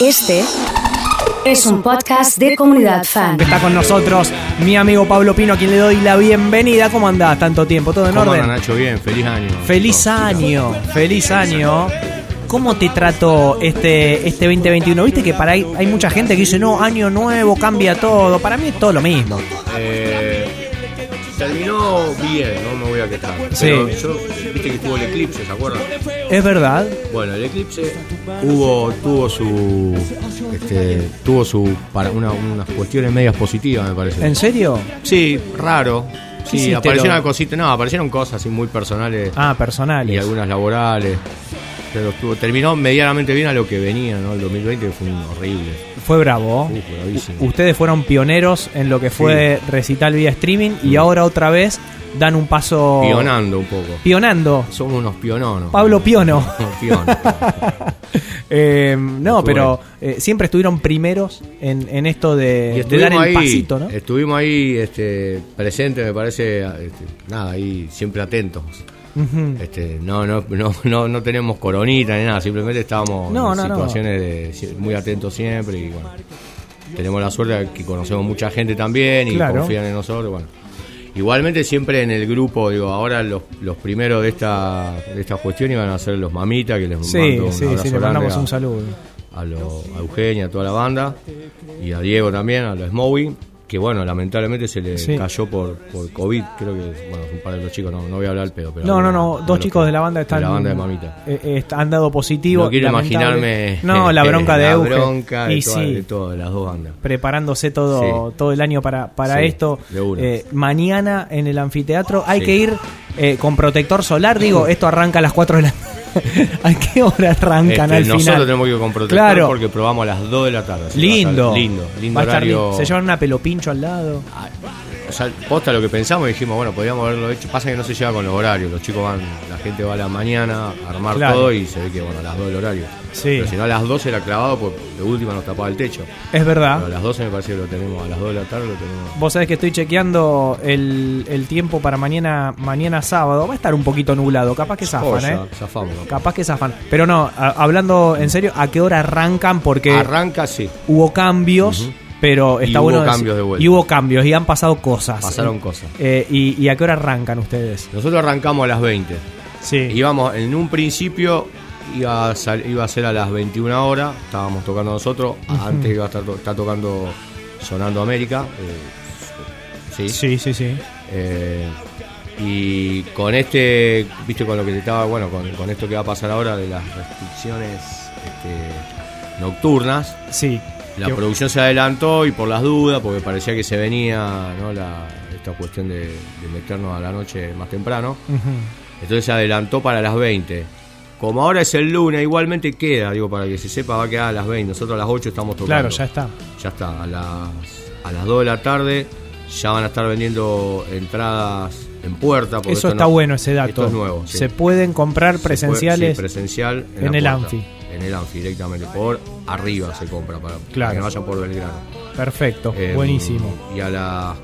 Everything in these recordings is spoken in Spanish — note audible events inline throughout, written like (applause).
Este es un podcast de comunidad fan. Está con nosotros mi amigo Pablo Pino, a quien le doy la bienvenida. ¿Cómo andás? Tanto tiempo, ¿todo en ¿Cómo orden? anda, Nacho? Bien, feliz año. Feliz año, feliz año. ¿Cómo te trató este, este 2021? Viste que para ahí hay mucha gente que dice, no, año nuevo, cambia todo. Para mí es todo lo mismo. Eh, terminó bien, no me voy a quejar. Sí. Pero yo, viste que tuvo el eclipse, ¿se acuerdan? Es verdad. Bueno, el eclipse hubo, tuvo su. Este, tuvo su. Para una- unas cuestiones medias positivas, me parece. ¿En serio? Sí, raro. ¿Qué Sí, aparecieron cositas. No, aparecieron cosas así muy personales Ah, y personales. algunas laborales. Pero estuvo- terminó medianamente bien a lo que venía, ¿no? El 2020 fue horrible. Fue bravo. Uh. Ustedes fueron pioneros en lo que fue recital vía streaming y ahora otra vez dan un paso... Pionando un poco. Pionando. Somos unos piononos. Pablo Piono. Unos pionos. (laughs) Eh, no, pero eh, siempre estuvieron primeros en, en esto de, de dar el ahí, pasito, ¿no? estuvimos ahí este, presentes, me parece, este, nada, ahí siempre atentos. Ujú. Este, no, no, no, no, no tenemos coronita ni nada, simplemente estábamos No, en no, situaciones de muy atentos siempre y bueno, tenemos la suerte de que conocemos mucha gente también y Claro. confían en nosotros, bueno. Igualmente siempre en el grupo, digo, ahora los, los primeros de esta, de esta cuestión iban a ser los mamitas, que les Sí, mando un sí, abrazo sí, le mandamos a- un saludo. a, lo- a Eugenia, a toda la banda, y a Diego también, a los Smowy, que bueno, lamentablemente se le Sí. cayó por, por COVID, creo que, bueno, un par de los chicos, no, no voy a hablar el pedo, pero... No, no, no, dos chicos de la banda están... De la banda de Mamita. eh, eh, han dado positivo. No quiero lamentable. imaginarme... No, (laughs) la bronca de la Euge. bronca de, y toda- sí, de todo, de las dos bandas. preparándose todo, Sí. todo el año para, para esto. Eh, mañana en el anfiteatro hay que ir eh, con protector solar. Digo, esto arranca a las 4 de la (laughs) ¿A qué hora arrancan Este, al nosotros final? tenemos que ir con protector Claro. porque probamos a las 2 de la tarde. Lindo. Lindo, lindo horario. lindo. Se llevan una pelopincho al lado. O sea, posta lo que pensamos y dijimos, bueno, podríamos haberlo hecho. Pasa que no se lleva con los horarios. Los chicos van, la gente va a la mañana a armar Claro. todo y se ve que, bueno, a las 2 del horario. Sí. Pero si no, a las 12 era clavado, pues de última nos tapaba el techo. Es verdad. Pero a las 12 me parece que lo tenemos, a las 2 de la tarde lo tenemos. Vos sabés que estoy chequeando el, el tiempo para mañana mañana sábado. Va a estar un poquito nublado. Capaz que zafan, ¿eh? zafamos. Capaz que zafan. Pero no, a- hablando en serio, ¿a qué hora arrancan? Porque Arranca, sí. hubo cambios. Pero Y está hubo bueno. decir- cambios de vuelta. Y hubo cambios y han pasado cosas. Pasaron cosas. Eh, y, y a qué hora arrancan ustedes? Nosotros arrancamos a las 20. Sí. Íbamos, en un principio iba a, sal- iba a ser a las 21 horas, estábamos tocando nosotros, antes iba a estar está tocando Sonando América. eh, sí. Sí, sí, sí. Eh, y con este, viste, con lo que te estaba, bueno, con, con esto que va a pasar ahora de las restricciones este, nocturnas, Sí. La producción se adelantó y por las dudas, porque parecía que se venía ¿no? la, esta cuestión de, de meternos a la noche más temprano, entonces se adelantó para las 20. Como ahora es el lunes, igualmente queda, digo, para que se sepa, va a quedar a las 20. Nosotros a las 8 estamos tocando. Claro, ya está. Ya está, a las, a las 2 de la tarde ya van a estar vendiendo entradas en puerta. Eso está no- bueno, ese dato. Esto es nuevo. sí. Se pueden comprar Se puede- presenciales. sí, presencial en, el puerta. Anfi. En el Anfi, directamente. Por arriba se compra para, Claro. que no vayan por Belgrano. Perfecto, Eh, buenísimo. Y a las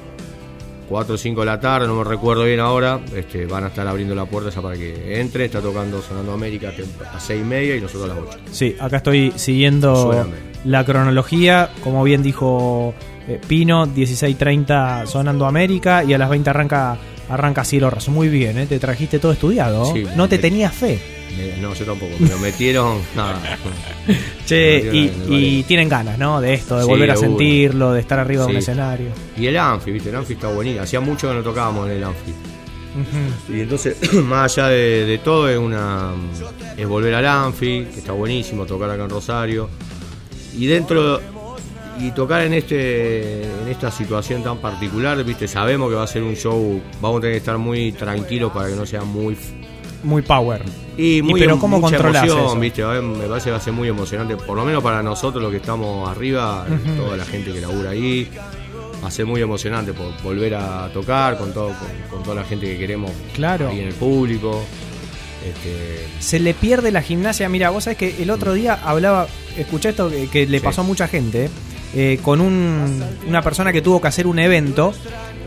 4 o 5 de la tarde, no me recuerdo bien ahora, este, van a estar abriendo la puerta ya para que entre. Está tocando Sonando América a 6 y media y nosotros a las 8. Sí, acá estoy siguiendo la cronología. Como bien dijo eh, Pino, 16.30 sonando América y a las 20 arranca, arranca Cielo Raso. Muy bien, ¿eh? te trajiste todo estudiado. Sí, no te tenías fe. No, yo tampoco. Me lo metieron. (laughs) nada. Che, Me y, tienen ganas, ¿no? De esto, de Sí, volver a sentirlo, de estar arriba de un Sí. escenario. Y el Anfi, ¿viste? El Anfi está bonito. Hacía mucho que no tocábamos en el Anfi. Y entonces, (clears throat) más allá de, de todo, es una es volver al Anfi, que está buenísimo, tocar acá en Rosario. Y dentro y tocar en este en esta situación tan particular, viste, sabemos que va a ser un show, vamos a tener que estar muy tranquilos para que no sea muy Muy power. y muy pero ¿cómo mucha controlás emoción, eso? viste, a- me parece que va a ser muy emocionante, por lo menos para nosotros los que estamos arriba, Ujú. toda la gente que labura ahí. Va a ser muy emocionante por volver a tocar con todo con, con toda la gente que queremos Claro. ahí en el público. Este, Se le pierde la gimnasia. Mira, vos sabés que el otro día hablaba, escuché esto que, que le Sí. pasó a mucha gente, eh, con un- una persona que tuvo que hacer un evento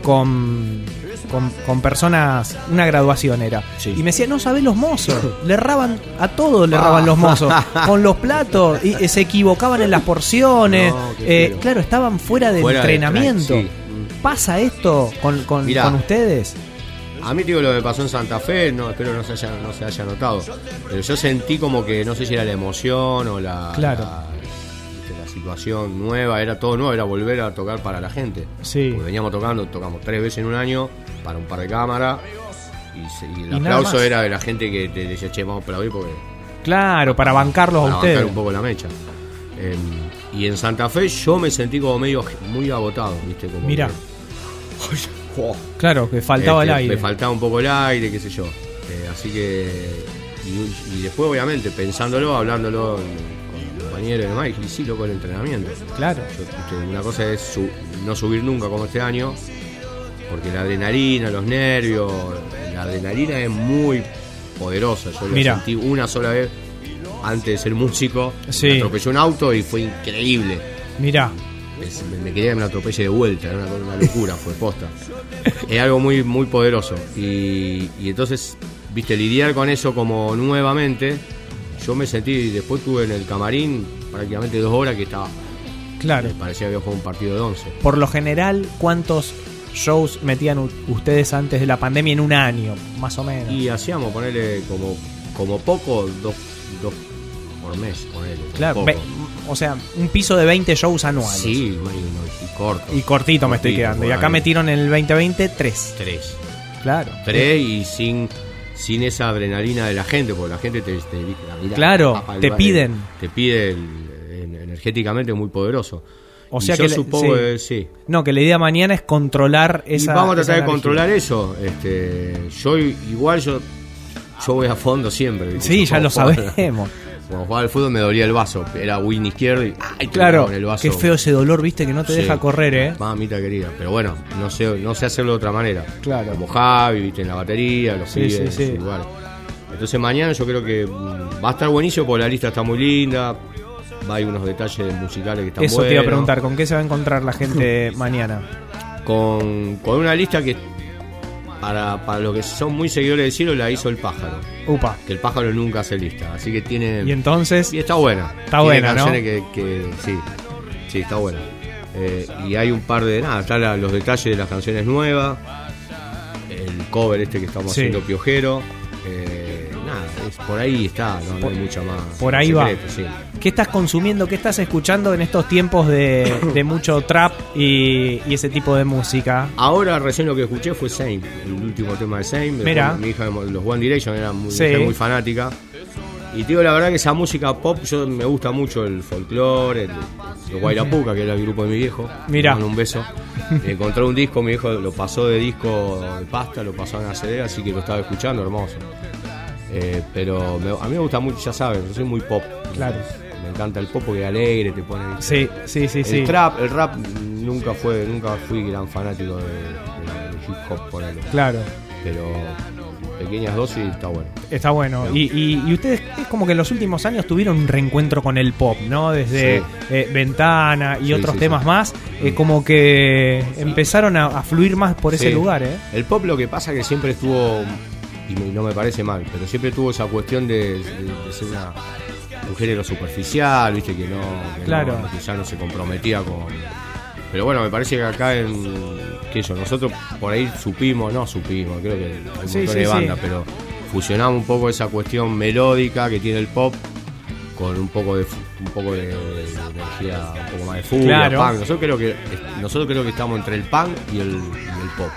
con con, con personas, una graduación era. Sí. Y me decía, no sabés los mozos, (laughs) le erraban a todos, le erraban los mozos, (laughs) con los platos, y eh, se equivocaban en las porciones. No, Eh, claro, estaban fuera de Fuera de entrenamiento. sí. ¿Pasa esto con, con, Mirá. con ustedes? A mí digo lo que pasó en Santa Fe, no, espero no se haya, no se haya notado. Pero yo sentí como que no sé si era la emoción o la, Claro. la situación nueva, era todo nuevo, era volver a tocar para la gente. Sí. Porque veníamos tocando, tocamos tres veces en un año para un par de cámaras. Y, se- y el Y aplauso era de la gente que te decía, che, vamos a aplaudir porque Claro, para bancarlos para a ustedes. bancar un poco la mecha. Em, y en Santa Fe yo me sentí como medio muy agotado, ¿viste? Como Mira. que- Jo. (laughs) Claro, que faltaba el Este, aire. Me faltaba un poco el aire, qué sé yo. Eh, así que. Y, y después, obviamente, pensándolo, hablándolo con compañeros y sí, loco, el entrenamiento. Claro. Yo, una cosa es su- no subir nunca como este año, porque la adrenalina, los nervios, la adrenalina es muy poderosa. Yo lo sentí una sola vez antes de ser músico. Sí. Me atropelló un auto y fue increíble. Mirá, me, me quería que me atropelle de vuelta, era una, una locura, fue posta. Es algo muy, muy poderoso. Y, y entonces, viste, lidiar con eso como nuevamente, yo me sentí, después tuve en el camarín prácticamente dos horas que estaba, claro. me parecía que había jugado un partido de once. Por lo general, ¿cuántos shows metían ustedes antes de la pandemia en un año? Más o menos. Y hacíamos, ponerle como, como poco, dos, dos por mes, ponerle. claro, poco. o sea, un piso de 20 shows anuales. Sí, y, y corto. Y cortito me estoy quedando. Y acá metieron en el 2020 tres. Tres. Claro. Tres y sin, sin esa adrenalina de la gente, porque la gente te, te dice, "Mirá, Claro, papá, el te piden. Te pide el- en- energéticamente muy poderoso. O Y sea yo que supongo sí. que sí. No, que la idea mañana es controlar Y esa. vamos a tratar de energía. controlar eso. Este, yo igual yo, yo voy a fondo siempre. ¿viste? Sí, ya lo (laughs) sabemos. Cuando jugaba al fútbol me dolía el vaso. Era win izquierdo y ¡ay! Claro, con el vaso. qué feo ese dolor, viste, que no te Sí. deja correr, ¿eh? Mamita querida. Pero bueno, no sé, no sé hacerlo de otra manera. Claro. Como Javi, viste, en la batería, los Sí, pibes sí, en sí. su lugar. Entonces mañana yo creo que mm, va a estar buenísimo porque la lista está muy linda. Hay unos detalles musicales que están Eso te iba a buenos. preguntar, ¿con qué se va a encontrar la gente (laughs) mañana? Con, con una lista que para, para los que son muy seguidores del cielo la hizo el pájaro. Upa. Que el pájaro nunca hace lista. Así que tiene. Y entonces, Y está buena. Está Tiene buena, ¿no? canciones que, que- sí, sí, está buena. Eh, y hay un par de nada, están la- los detalles de las canciones nuevas, el cover este que estamos Sí. haciendo piojero. eh, nada, es, por ahí está, no, no hay mucha más. por ahí va. sí. ¿Qué estás consumiendo, qué estás escuchando en estos tiempos de, de mucho trap y, y ese tipo de música? Ahora recién lo que escuché fue Same, el último tema de Same. Mira. Mi hija, los One Direction, era muy, Sí. muy fanática. Y te digo la verdad que esa música pop, yo me gusta mucho el folclore, el, Guayrapuca, que era el grupo de mi viejo. Mando un beso. Encontré un disco, mi viejo lo pasó de disco de pasta, lo pasó en la CD, así que lo estaba escuchando, hermoso. Eh, pero me- a mí me gusta mucho, ya saben, yo soy muy pop. Claro. Me encanta el pop porque es alegre, te pone. Sí, sí, sí, El sí. trap, el rap nunca fue, nunca fui gran fanático de, de- de hip hop, ponele. Claro, Pero pequeñas dosis está bueno. está bueno. Y, y- y ustedes es como que en los últimos años tuvieron un reencuentro con el pop, ¿no? Desde Sí. eh, Ventana y Sí, otros sí, temas más, eh, como que empezaron a, a fluir más por ese lugar, ¿eh? El pop lo que pasa es que siempre estuvo, y no me parece mal, pero siempre tuvo esa cuestión de, de- de ser una, un género superficial, viste, que no, que Claro. no- que ya no se comprometía con. Pero bueno, me parece que acá en. que yo, nosotros por ahí supimos, no supimos, creo que hay un Sí, montón sí, de sí. bandas, pero fusionamos un poco esa cuestión melódica que tiene el pop con un poco de un poco de, de energía, un poco más de furia, Claro. punk. Nosotros creo que nosotros creo que estamos entre el punk y el, y el pop.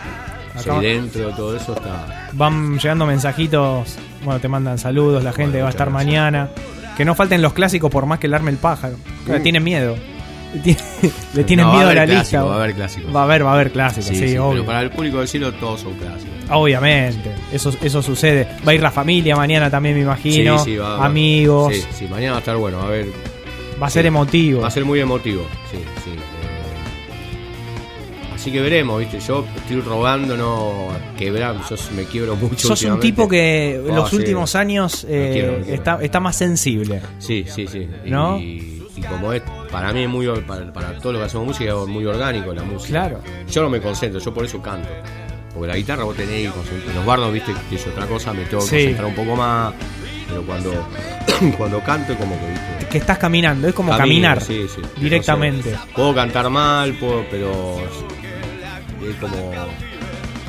O sea, Acá- y dentro de todo eso está. Van llegando mensajitos, bueno, te mandan saludos, la gente Bueno, va a estar gracias. mañana. Que no falten los clásicos por más que el arme el pájaro. Uh. Tienen miedo. (laughs) Le tienen No, va miedo a haber la clásicos, lista. Va a haber clásicos. Va a haber, va a haber clásicos, sí, Sí, sí, obvio. pero para el público del cielo todos son clásicos. Obviamente, eso, eso sucede. Va a ir la familia mañana también, me imagino. Sí, sí, va- va- amigos. Sí, sí, mañana va a estar bueno, va a haber. Va a ser emotivo. Va a ser muy emotivo, sí, sí. Así que veremos, viste, yo estoy rogando no quebrar, yo me quiebro mucho. Sos un tipo que en Ah, los sí. últimos años eh, Me me está, está más sensible. Sí, sí, sí. ¿No? Y, como es, para mí es muy, para, para todo lo que hacemos música es muy orgánico la música. Claro. Yo no me concentro, yo por eso canto. Porque la guitarra vos tenés que concentrar- En los bardos, viste, que es otra cosa, me tengo que Sí. concentrar un poco más. Pero cuando, (clears throat) cuando canto, como que, viste. Que estás caminando, es como camino, caminar sí, sí. directamente. No sé, puedo cantar mal, puedo, pero es como,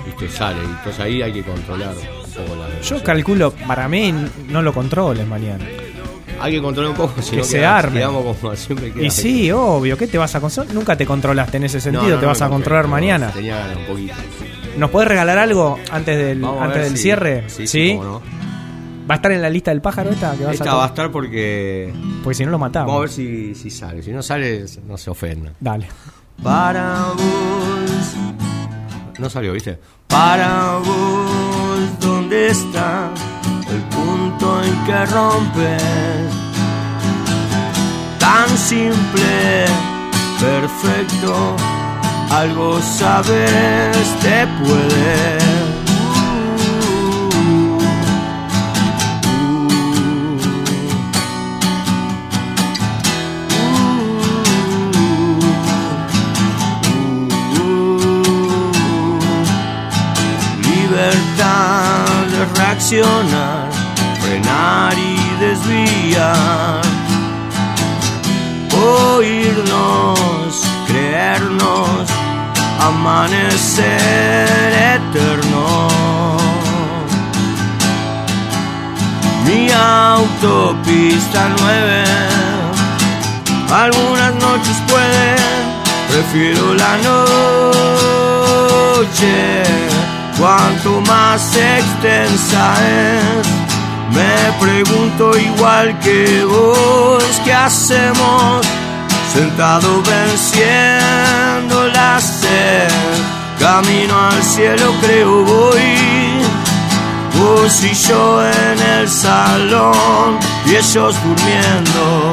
viste, sale. Entonces ahí hay que controlar un poco la Yo calculo, para mí no lo controles mañana. Hay que controlar un poco, si Que no se queda- arme. quedamos como siempre queda. Y sí, obvio, ¿qué te vas a controlar? Nunca te controlaste en ese sentido, no, te vas a controlar mañana. Tenía ganas un poquito. ¿Nos podés regalar algo antes del, Vamos antes del si- cierre? Sí, sí. ¿Va a estar en la lista del pájaro esta? Que vas Esta a va a estar porque. Porque si no lo matamos. Vamos a ver si, si sale. Si no sale, no se ofenda. Dale. Para vos. No salió, ¿viste? Para vos, ¿dónde está el punto en que rompes? Tan simple, perfecto, algo sabes, te puede. De reaccionar, frenar y desviar. Oírnos, creernos, amanecer eterno. Mi autopista nueve, algunas noches puede, prefiero la noche, cuanto más extensa es. Me pregunto igual que vos, ¿qué hacemos? Sentado venciendo la sed, camino al cielo creo voy. Vos y yo en el salón y ellos durmiendo.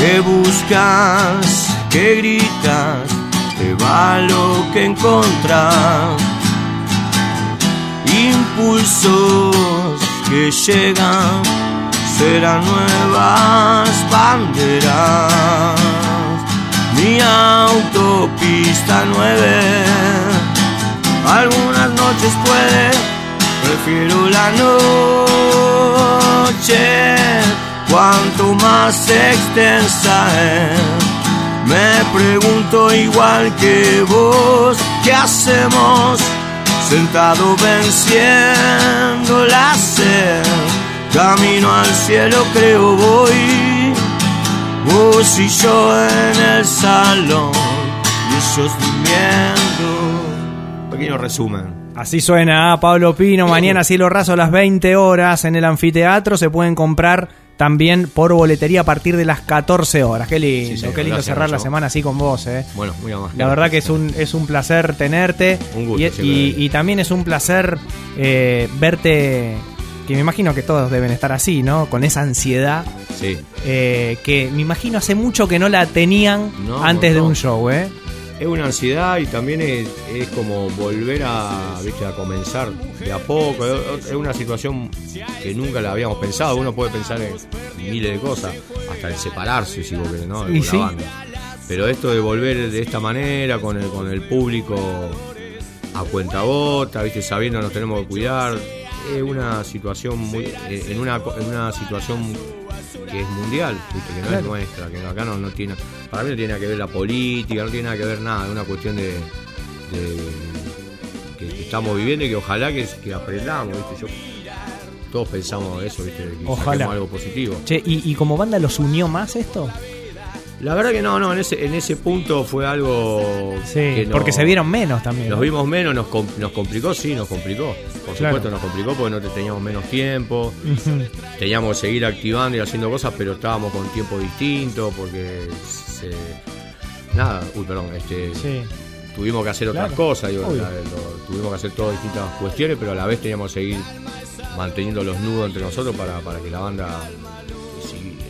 ¿Qué buscas? ¿Qué gritas? Te va lo que encontrás. Impulsos que llegan serán nuevas banderas. Mi autopista nueve, algunas noches puede, prefiero la noche, cuanto más extensa es. Me pregunto igual que vos, ¿qué hacemos? Sentado venciendo la sed, camino al cielo creo voy. Vos y yo en el salón y ellos durmiendo. Pequeño resumen. Así suena ah, Pablo Pino. Mañana cielo raso a las 20 horas en el anfiteatro. Se pueden comprar también por boletería a partir de las 14 horas. Qué lindo, Sí, qué lindo Gracias, cerrar la semana así con vos, eh. Bueno, muy amable. La verdad que es un, es un placer tenerte. Un gusto, y, y- y también es un placer eh, verte, que me imagino que todos deben estar así, ¿no? Con esa ansiedad Sí. eh, que me imagino hace mucho que no la tenían No, antes de un show, ¿eh? Es una ansiedad y también es, es como volver a, ¿viste? a comenzar de a poco. Es una situación que nunca la habíamos pensado. Uno puede pensar en miles de cosas, hasta en separarse, si vos querés, ¿no? Y Con sí. la banda. Pero esto de volver de esta manera, con el, con el público a cuenta ¿viste? sabiendo nos tenemos que cuidar, es una situación muy. eh, en, una, en una situación que es mundial, ¿viste? que no Claro. es nuestra, que acá no, no tiene. Para mí no tiene nada que ver la política, no tiene nada que ver nada, es una cuestión de. de- que, que estamos viviendo y que ojalá que, que aprendamos, ¿viste? Yo, todos pensamos eso, ¿viste? Que Ojalá. algo positivo. Che, ¿y, y como banda los unió más esto? La verdad que no, no, en ese, en ese punto fue algo. Sí, que no- porque se vieron menos también. Nos ¿no? vimos menos, nos, com- nos complicó, sí, nos complicó. Por Claro. supuesto nos complicó porque no te- teníamos menos tiempo. Teníamos que seguir activando y haciendo cosas, pero estábamos con tiempo distinto porque se- nada, uy, perdón, este, Sí. tuvimos que hacer otras Claro, cosas, digo, la- lo- tuvimos que hacer todas distintas cuestiones, pero a la vez teníamos que seguir manteniendo los nudos entre nosotros para, para que la banda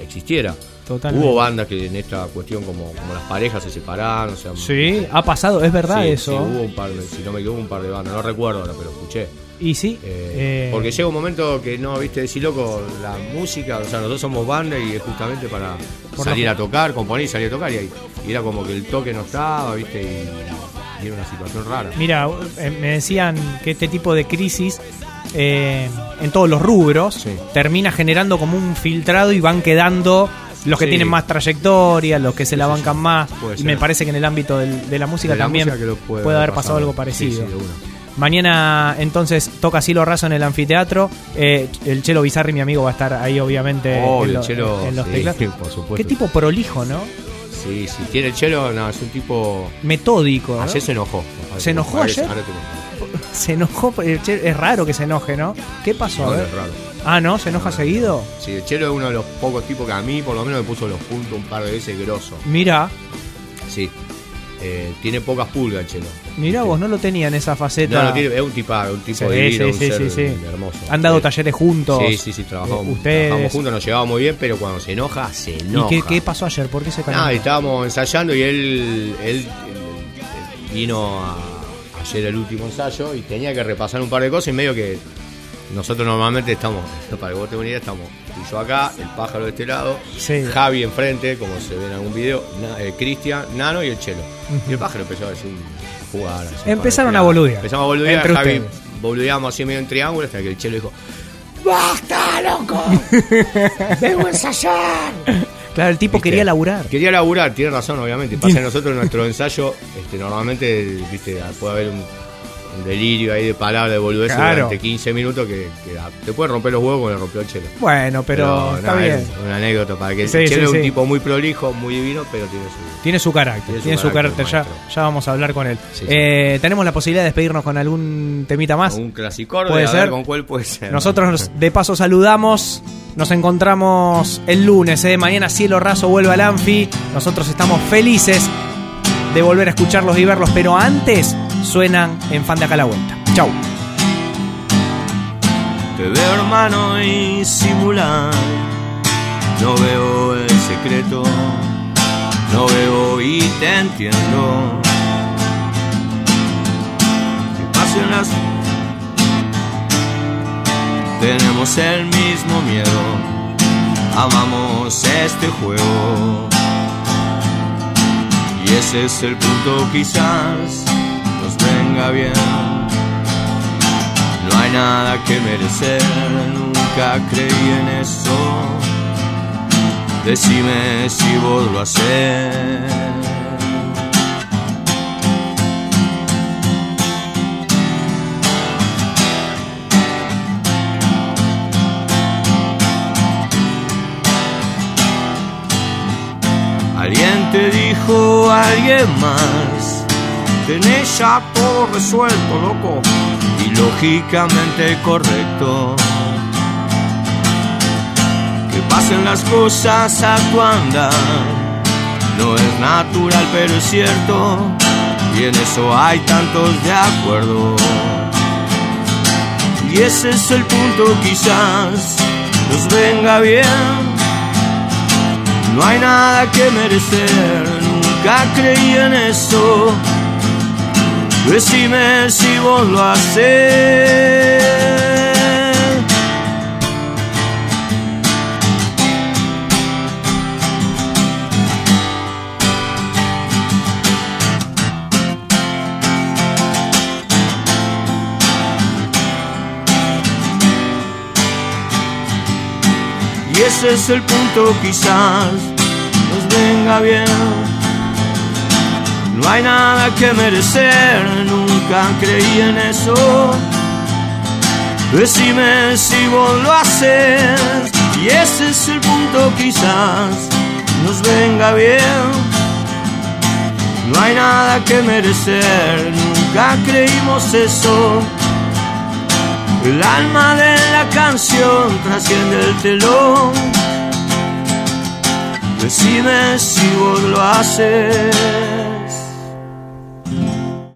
existiera. Totalmente. Hubo bandas que en esta cuestión como, como las parejas se separaron, o sea, Sí, ha pasado, es verdad Sí, eso. sí, hubo un par de, si no me equivoco, un par de bandas, no recuerdo ahora, pero escuché. Y sí. Eh, eh, porque llega un momento que no, viste, decir loco, la música, o sea, nosotros somos banda y es justamente para Por salir a tocar, componer y salir a tocar. Y, y era como que el toque no estaba, viste, y, y era una situación rara. Mira, eh, me decían que este tipo de crisis eh, en todos los rubros Sí. termina generando como un filtrado y van quedando los que Sí. tienen más trayectoria, los que se la bancan más. Y me parece que en el ámbito del- de la música De la también música puede, haber pasado algo parecido. Mañana entonces toca Cielo Raso en el anfiteatro. Eh, el Chelo Bizarri, mi amigo, va a estar ahí obviamente Obvio, en, lo- chelo, en los sí, teclados. (laughs) Qué tipo prolijo, ¿no? Sí, sí, tiene el chelo, no, es un tipo. Metódico. ¿no? Ayer se enojó. ¿Se enojó ayer? (laughs) Se enojó. el Chelo- Es raro que se enoje, ¿no? ¿Qué pasó? A No, ver. es raro. Ah, ¿no? ¿Se enoja seguido? Sí, el chelo es uno de los pocos tipos que a mí, por lo menos, me puso los puntos un par de veces grosso. Mira, Sí. Eh, tiene pocas pulgas el chelo. mira vos, no lo tenía en esa faceta. No, no tiene, es un tipo, un tipo Sí, divino, sí, un sí, ser sí, sí. hermoso. Han dado talleres juntos. Sí, sí, sí, trabajamos, Eh, ustedes- trabajamos juntos, nos llevábamos muy bien, pero cuando se enoja, se ¿Y enoja. qué, qué pasó ayer? ¿Por qué se calentó? Nada, estábamos ensayando y él, él, él vino a, ayer el último ensayo y tenía que repasar un par de cosas y medio que nosotros normalmente estamos, para que vos te idea, estamos y yo acá, el pájaro de este lado, Sí. Javi enfrente, como se ve en algún video, Na- eh, Cristian, Nano y el Chelo. Y el pájaro empezó a decir a jugar. así, Empezaron a boludear. Empezamos a boludear, Entre Javi ustedes. boludeamos así medio en triángulo hasta que el Chelo dijo, ¡Basta, loco! (laughs) ¡Vengo a ensayar! Claro, el tipo ¿Viste? quería laburar. Quería laburar, tiene razón, obviamente. Pasa que (laughs) nosotros en nuestro ensayo, este, normalmente, viste, puede haber un, un delirio ahí de palabras, de boludeces Claro. durante 15 minutos que, que ah, te puede romper los huevos como le rompió el chelo. Bueno, pero, está nada, bien. es Una anécdota para que Sí, el sí, chelo es sí. un tipo muy prolijo, muy divino, pero tiene su. Tiene su carácter, tiene, Tiene su su carácter, ya, ya vamos a hablar con él. Eh, Tenemos la posibilidad de despedirnos con algún temita más. Un clasicor ¿Puede ver ser? con cuál puede ser. Nosotros nos- de paso saludamos, nos encontramos el lunes, ¿eh? mañana Cielo Raso vuelve al Anfi, nosotros estamos felices de volver a escucharlos y verlos, pero antes suenan en Fan de Acá la Vuelta. Chau. Te veo hermano y simular, no veo el secreto, no veo y te entiendo. Pasen las... Tenemos el mismo miedo, amamos este juego. Y ese es el punto quizás venga bien. No hay nada que merecer, nunca creí en eso. Decime si vos lo haces. Alguien te dijo, alguien más. Tenés ya todo resuelto, loco. Y lógicamente correcto. Que pasen las cosas a tu andar. No es natural, pero es cierto. Y en eso hay tantos de acuerdo. Y ese es el punto, quizás nos venga bien. No hay nada que merecer, nunca creí en eso. Decime si vos lo haces. Y ese es el punto, quizás nos venga bien. No hay nada que merecer, nunca creí en eso. Decime si vos lo haces. Y ese es el punto, quizás nos venga bien. No hay nada que merecer, nunca creímos eso. El alma de la canción trasciende el telón. Decime si vos lo haces.